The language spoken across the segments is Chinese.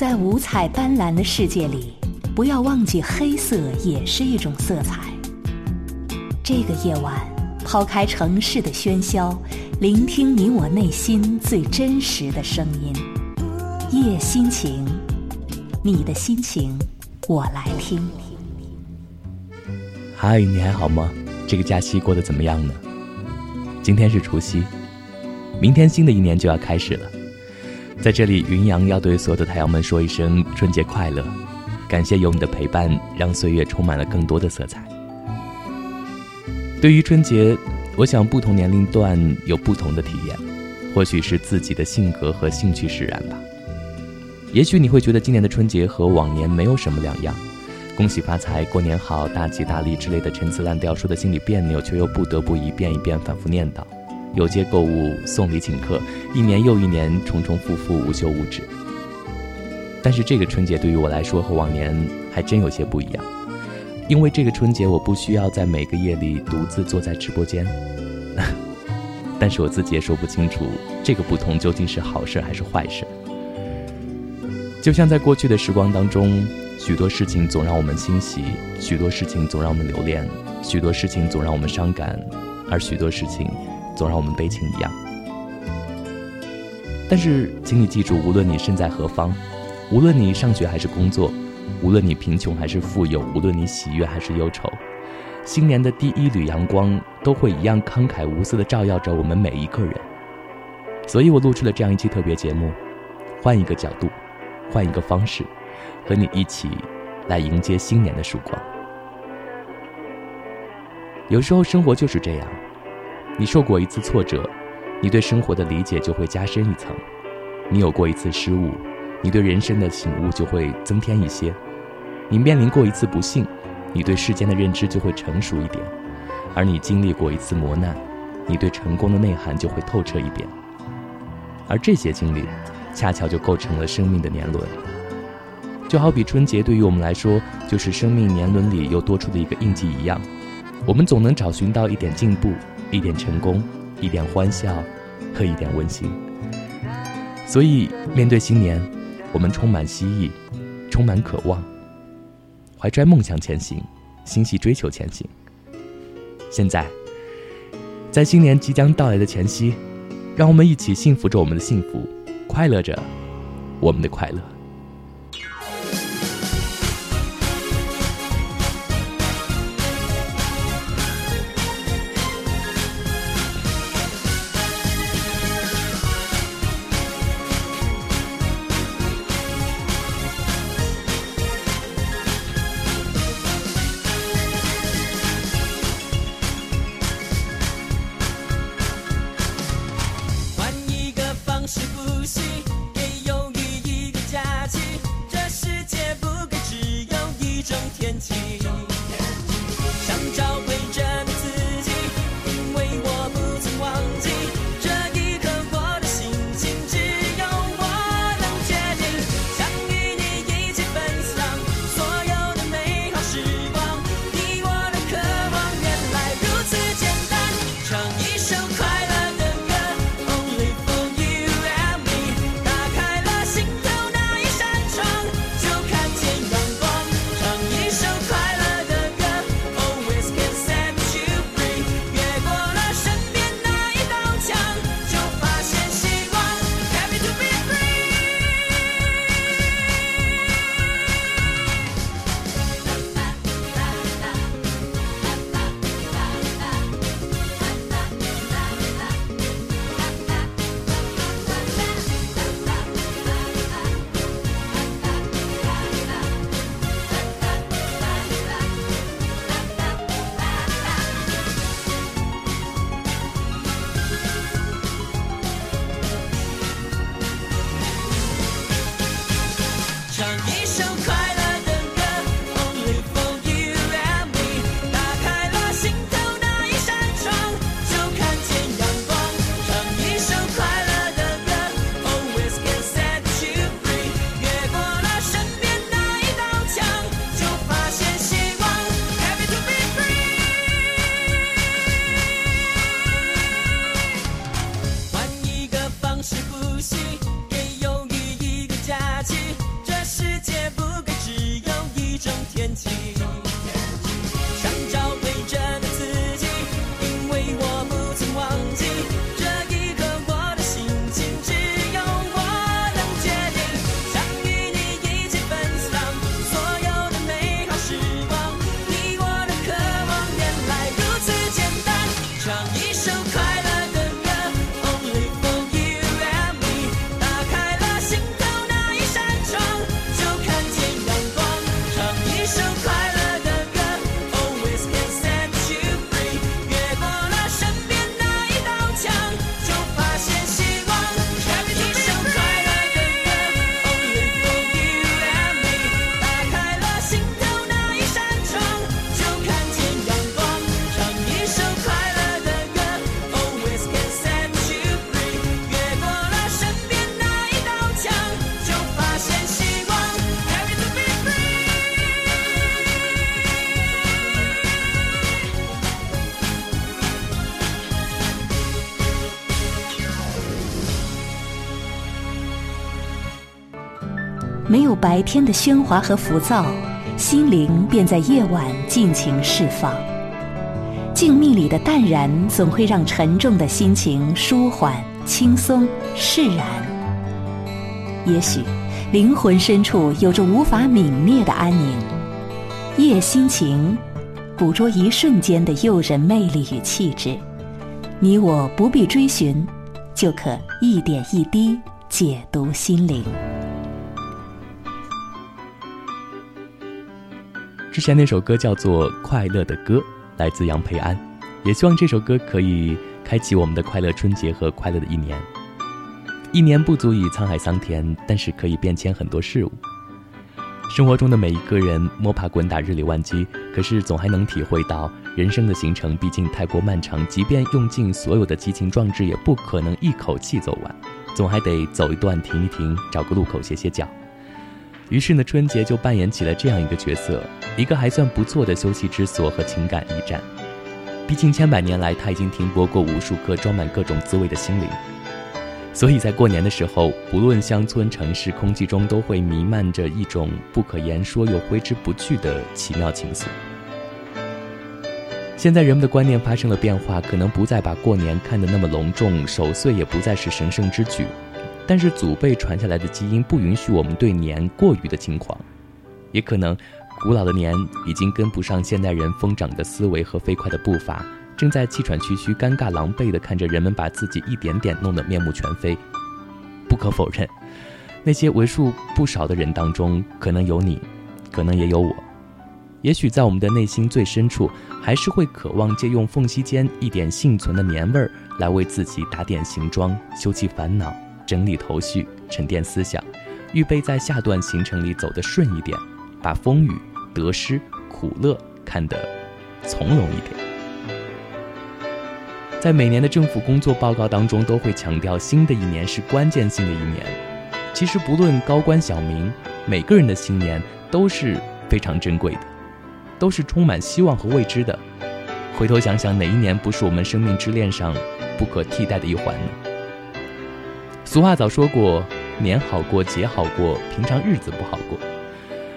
在五彩斑斓的世界里，不要忘记黑色也是一种色彩。这个夜晚，抛开城市的喧嚣，聆听你我内心最真实的声音。夜心情，你的心情，我来听。嗨，你还好吗？这个假期过得怎么样呢？今天是除夕，明天新的一年就要开始了。在这里，云阳要对所有的太阳们说一声春节快乐，感谢有你的陪伴，让岁月充满了更多的色彩。对于春节，我想不同年龄段有不同的体验，或许是自己的性格和兴趣使然吧。也许你会觉得今年的春节和往年没有什么两样，恭喜发财、过年好、大吉大利之类的陈词滥调说的心里别扭，却又不得不一遍一遍反复念叨。有街购物、送礼请客，一年又一年，重重复复，无休无止。但是这个春节对于我来说和往年还真有些不一样，因为这个春节我不需要在每个夜里独自坐在直播间。但是我自己也说不清楚，这个不同究竟是好事还是坏事。就像在过去的时光当中，许多事情总让我们欣喜，许多事情总让我们留恋，许多事情总让我们伤感，而许多事情。总让我们悲情一样，但是，请你记住，无论你身在何方，无论你上学还是工作，无论你贫穷还是富有，无论你喜悦还是忧愁，新年的第一缕阳光都会一样慷慨无私的照耀着我们每一个人。所以我录制了这样一期特别节目，换一个角度，换一个方式，和你一起来迎接新年的曙光。有时候，生活就是这样。你受过一次挫折，你对生活的理解就会加深一层；你有过一次失误，你对人生的醒悟就会增添一些；你面临过一次不幸，你对世间的认知就会成熟一点；而你经历过一次磨难，你对成功的内涵就会透彻一点。而这些经历，恰巧就构成了生命的年轮。就好比春节对于我们来说，就是生命年轮里又多出的一个印记一样，我们总能找寻到一点进步。一点成功，一点欢笑，和一点温馨。所以，面对新年，我们充满希冀，充满渴望，怀揣梦想前行，心系追求前行。现在，在新年即将到来的前夕，让我们一起幸福着我们的幸福，快乐着我们的快乐。白天的喧哗和浮躁，心灵便在夜晚尽情释放。静谧里的淡然，总会让沉重的心情舒缓、轻松、释然。也许，灵魂深处有着无法泯灭的安宁。夜心情，捕捉一瞬间的诱人魅力与气质，你我不必追寻，就可一点一滴解读心灵。之前那首歌叫做《快乐的歌》，来自杨培安，也希望这首歌可以开启我们的快乐春节和快乐的一年。一年不足以沧海桑田，但是可以变迁很多事物。生活中的每一个人摸爬滚打，日理万机，可是总还能体会到人生的行程毕竟太过漫长，即便用尽所有的激情壮志，也不可能一口气走完，总还得走一段停一停，找个路口歇歇脚。于是呢，春节就扮演起了这样一个角色，一个还算不错的休息之所和情感驿站。毕竟千百年来，它已经停泊过无数颗装满各种滋味的心灵。所以在过年的时候，不论乡村城市，空气中都会弥漫着一种不可言说又挥之不去的奇妙情愫。现在人们的观念发生了变化，可能不再把过年看得那么隆重，守岁也不再是神圣之举。但是祖辈传下来的基因不允许我们对年过于的轻狂，也可能古老的年已经跟不上现代人疯长的思维和飞快的步伐，正在气喘吁吁、尴尬狼狈地看着人们把自己一点点弄得面目全非。不可否认，那些为数不少的人当中，可能有你，可能也有我。也许在我们的内心最深处，还是会渴望借用缝隙间一点幸存的年味儿，来为自己打点行装，休憩烦恼。整理头绪，沉淀思想，预备在下段行程里走得顺一点，把风雨、得失、苦乐看得从容一点。在每年的政府工作报告当中，都会强调新的一年是关键性的一年。其实，不论高官小民，每个人的新年都是非常珍贵的，都是充满希望和未知的。回头想想，哪一年不是我们生命之链上不可替代的一环呢？俗话早说过，年好过，节好过，平常日子不好过。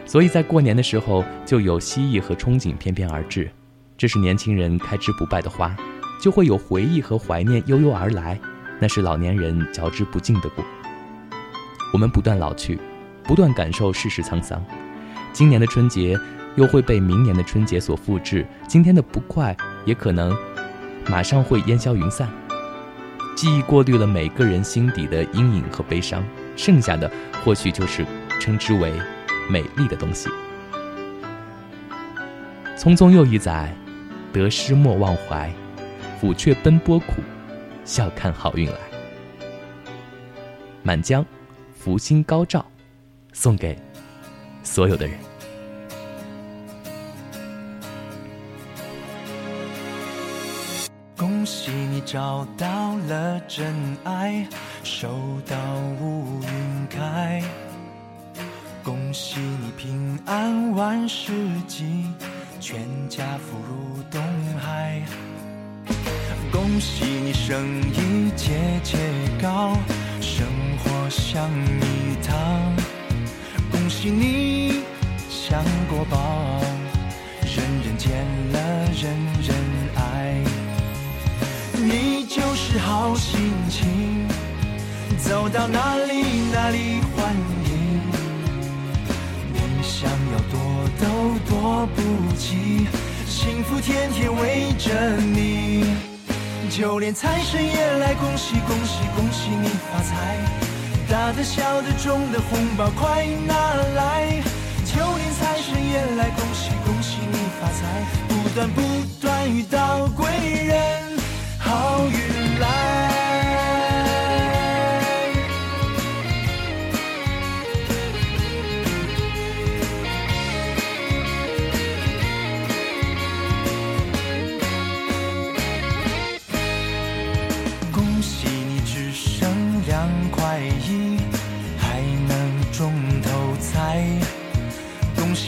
所以在过年的时候，就有希冀和憧憬翩翩而至。这是年轻人开枝不败的花，就会有回忆和怀念悠悠而来。那是老年人嚼之不尽的果。我们不断老去，不断感受世事沧桑。今年的春节又会被明年的春节所复制。今天的不快，也可能马上会烟消云散。记忆过滤了每个人心底的阴影和悲伤，剩下的或许就是称之为美丽的东西。匆匆又一载，得失莫忘怀，抚却奔波苦，笑看好运来。满江，福星高照，送给所有的人。找到了真爱，收到乌云开。恭喜你平安万事吉，全家福如东海。恭喜你生意节节高，生活像蜜糖。恭喜你享过饱，人人见了人人是好心情，走到哪里哪里欢迎。你想要躲都躲不及，幸福天天围着你。就连财神也来，恭喜恭喜恭喜你发财！大的小的中的红包快拿来！就连财神也来，恭喜恭喜你发财！不断不断遇到贵人。好运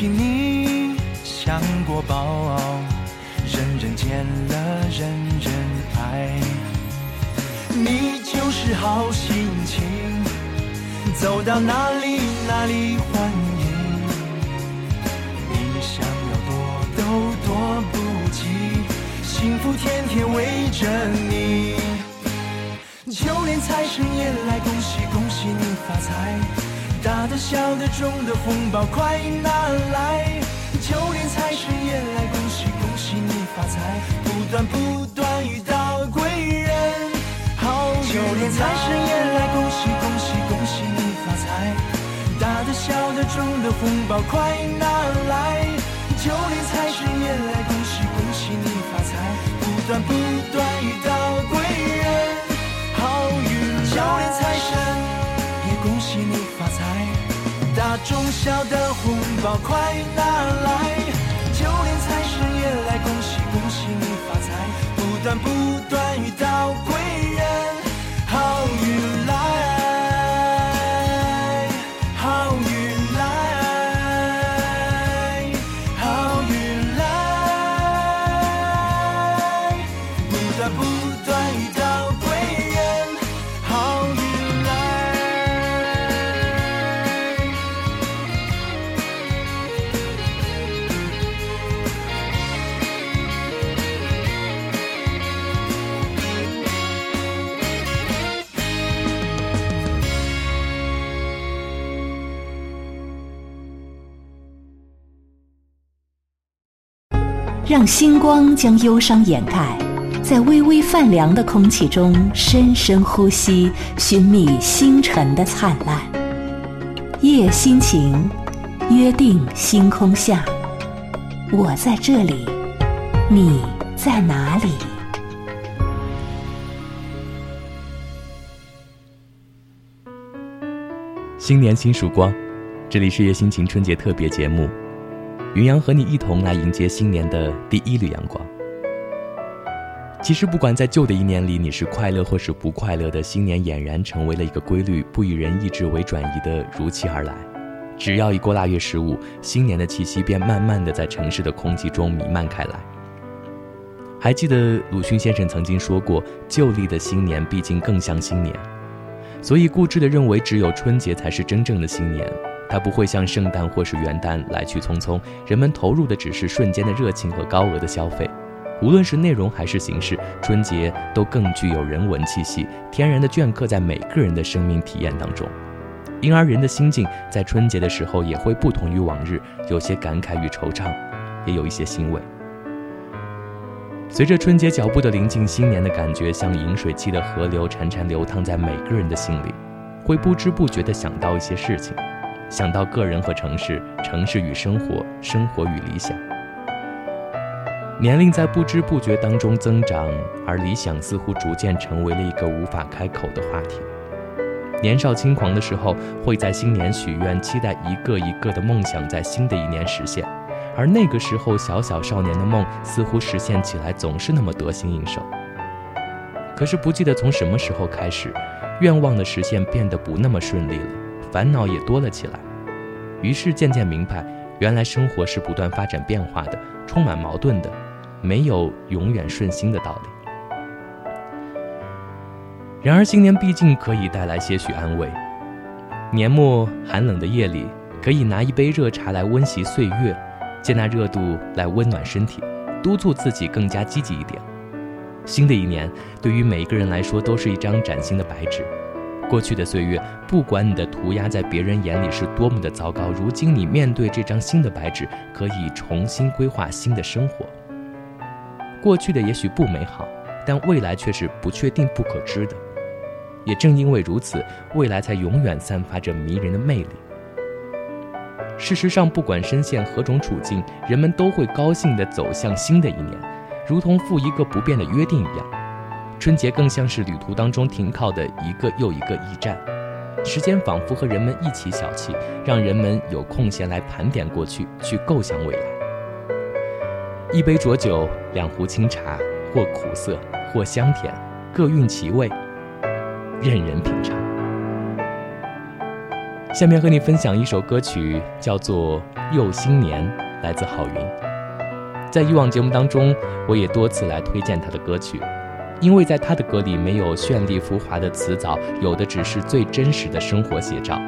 你享过饱，人人见了人人。爱，你就是好心情，走到哪里哪里欢迎。你想要躲都躲不及，幸福天天围着你。就连财神也来恭喜恭喜你发财，大的小的中的红包快拿来。就连财神也来恭喜恭喜你发财，不断不断遇到贵人，好运就连财神也来恭喜恭喜恭喜你发财，大的小的中的红包快拿来。就连财神也中小的红包快拿来。就连财神也来恭喜恭喜你发财，不断不断遇到让星光将忧伤掩盖，在微微泛凉的空气中深深呼吸，寻觅星辰的灿烂。夜心情，约定星空下，我在这里，你在哪里？新年新曙光，这里是夜心情春节特别节目。云阳和你一同来迎接新年的第一缕阳光。其实，不管在旧的一年里你是快乐或是不快乐的，新年俨然成为了一个规律，不以人意志为转移的如期而来。只要一过腊月十五，新年的气息便慢慢的在城市的空气中弥漫开来。还记得鲁迅先生曾经说过：“旧历的新年毕竟更像新年，所以固执的认为只有春节才是真正的新年。”它不会像圣诞或是元旦来去匆匆，人们投入的只是瞬间的热情和高额的消费。无论是内容还是形式，春节都更具有人文气息，天然的镌刻在每个人的生命体验当中。因而人的心境在春节的时候也会不同于往日，有些感慨与惆怅，也有一些欣慰。随着春节脚步的临近，新年的感觉像饮水期的河流，潺潺流淌在每个人的心里，会不知不觉地想到一些事情。想到个人和城市，城市与生活，生活与理想。年龄在不知不觉当中增长，而理想似乎逐渐成为了一个无法开口的话题。年少轻狂的时候，会在新年许愿，期待一个一个的梦想在新的一年实现，而那个时候小小少年的梦，似乎实现起来总是那么得心应手。可是不记得从什么时候开始，愿望的实现变得不那么顺利了。烦恼也多了起来，于是渐渐明白，原来生活是不断发展变化的，充满矛盾的，没有永远顺心的道理。然而新年毕竟可以带来些许安慰，年末寒冷的夜里，可以拿一杯热茶来温习岁月，借那热度来温暖身体，督促自己更加积极一点。新的一年，对于每一个人来说，都是一张崭新的白纸。过去的岁月，不管你的涂鸦在别人眼里是多么的糟糕，如今你面对这张新的白纸，可以重新规划新的生活。过去的也许不美好，但未来却是不确定、不可知的。也正因为如此，未来才永远散发着迷人的魅力。事实上，不管身陷何种处境，人们都会高兴地走向新的一年，如同赴一个不变的约定一样。春节更像是旅途当中停靠的一个又一个驿站，时间仿佛和人们一起小憩，让人们有空闲来盘点过去，去构想未来。一杯浊酒，两壶清茶，或苦涩，或香甜，各蕴其味，任人品尝。下面和你分享一首歌曲，叫做《又新年》，来自郝云。在以往节目当中，我也多次来推荐他的歌曲。因为在他的歌里没有绚丽浮华的词藻，有的只是最真实的生活写照。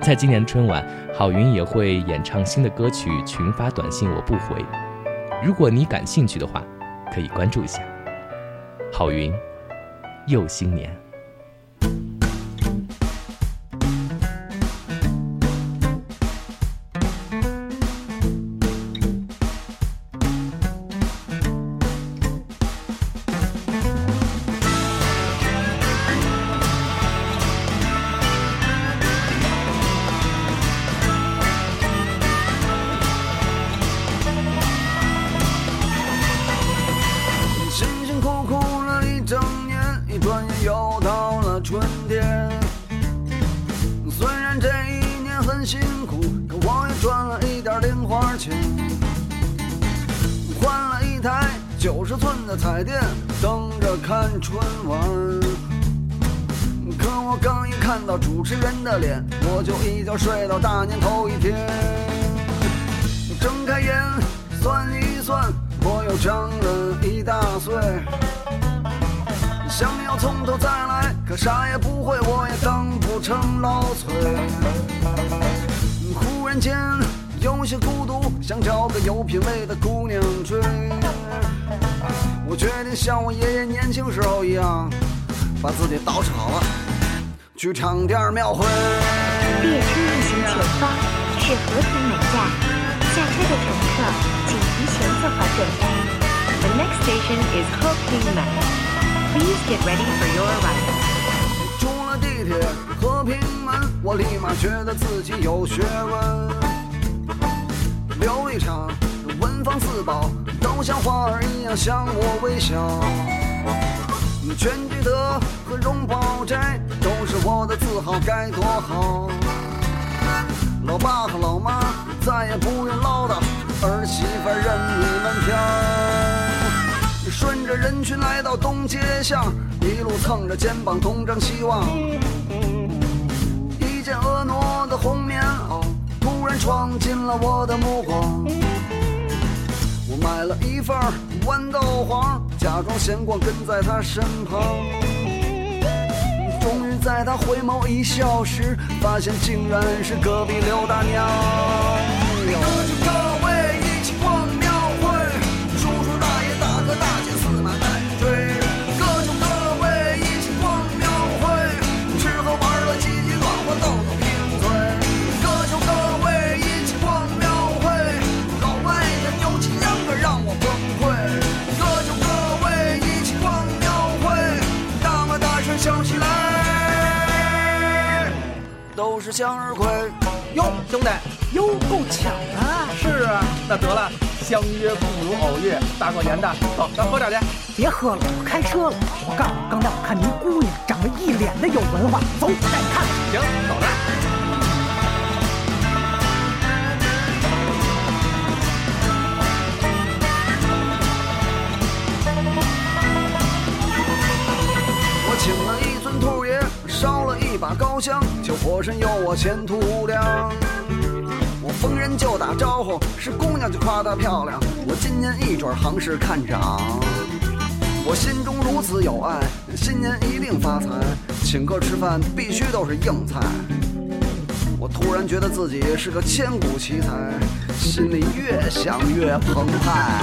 在今年春晚，郝云也会演唱新的歌曲《群发短信我不回》。如果你感兴趣的话，可以关注一下。郝云，又新年。九十寸的彩电等着看春晚，可我刚一看到主持人的脸，我就一觉睡到大年头一天。睁开眼算一算，我又长了一大岁。想要从头再来，可啥也不会，我也当不成老崔。忽然间有些孤独，想找个有品位的姑娘追。我决定像我爷爷年轻时候一样，把自己捯饬好了，去唱点庙会。列车运行前方是和平门站，下车的乘客请提前做好准备。The next station is Heping Man.，Please get ready for your arrival。出了地铁和平门，我立马觉得自己有学问，刘一场。文房四宝都像花儿一样向我微笑，全聚德和荣宝斋都是我的自豪，该多好！老爸和老妈再也不用唠叨，儿媳妇任你们挑。顺着人群来到东街巷，一路蹭着肩膀东张西望，一件婀娜的红棉袄突然闯进了我的目光。买了一份豌豆黄，假装闲逛跟在他身旁。终于在他回眸一笑时，发现竟然是隔壁刘大娘。都是向日葵。哟，兄弟，哟，够巧的。是啊，那得了，相约不如偶遇，大过年的，走，咱喝点去。别喝了，我开车了。我告诉你，刚才我看您姑娘长得一脸的有文化，走，我带你看。行，走着。一把高香，求火神佑我前途无量。我逢人就打招呼，是姑娘就夸她漂亮。我今年一准行市看涨，我心中如此有爱，新年一定发财。请客吃饭必须都是硬菜。我突然觉得自己是个千古奇才，心里越想越澎湃。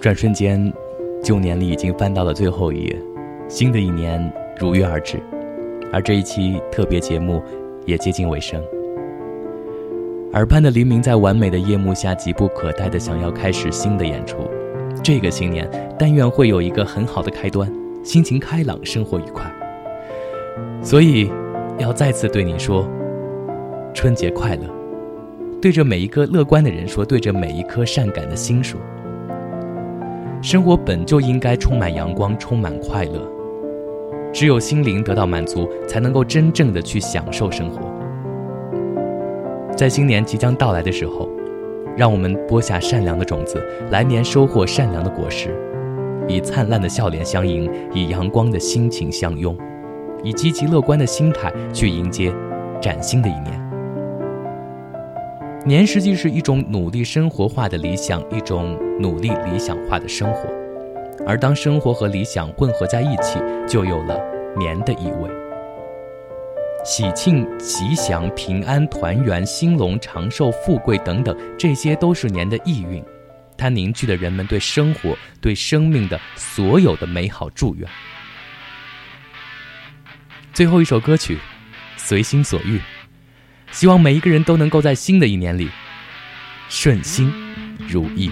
转瞬间，旧年里已经翻到了最后一页，新的一年如约而至，而这一期特别节目也接近尾声。耳畔的黎明在完美的夜幕下，急不可待的想要开始新的演出。这个新年，但愿会有一个很好的开端，心情开朗，生活愉快。所以，要再次对你说，春节快乐！对着每一个乐观的人说，对着每一颗善感的心说。生活本就应该充满阳光，充满快乐。只有心灵得到满足，才能够真正的去享受生活。在新年即将到来的时候，让我们播下善良的种子，来年收获善良的果实，以灿烂的笑脸相迎，以阳光的心情相拥，以积极乐观的心态去迎接崭新的一年。年实际是一种努力生活化的理想，一种努力理想化的生活，而当生活和理想混合在一起，就有了年的意味。喜庆、吉祥、平安、团圆、兴隆、长寿、富贵等等，这些都是年的意蕴，它凝聚了人们对生活、对生命的所有的美好祝愿。最后一首歌曲，《随心所欲》，希望每一个人都能够在新的一年里顺心如意。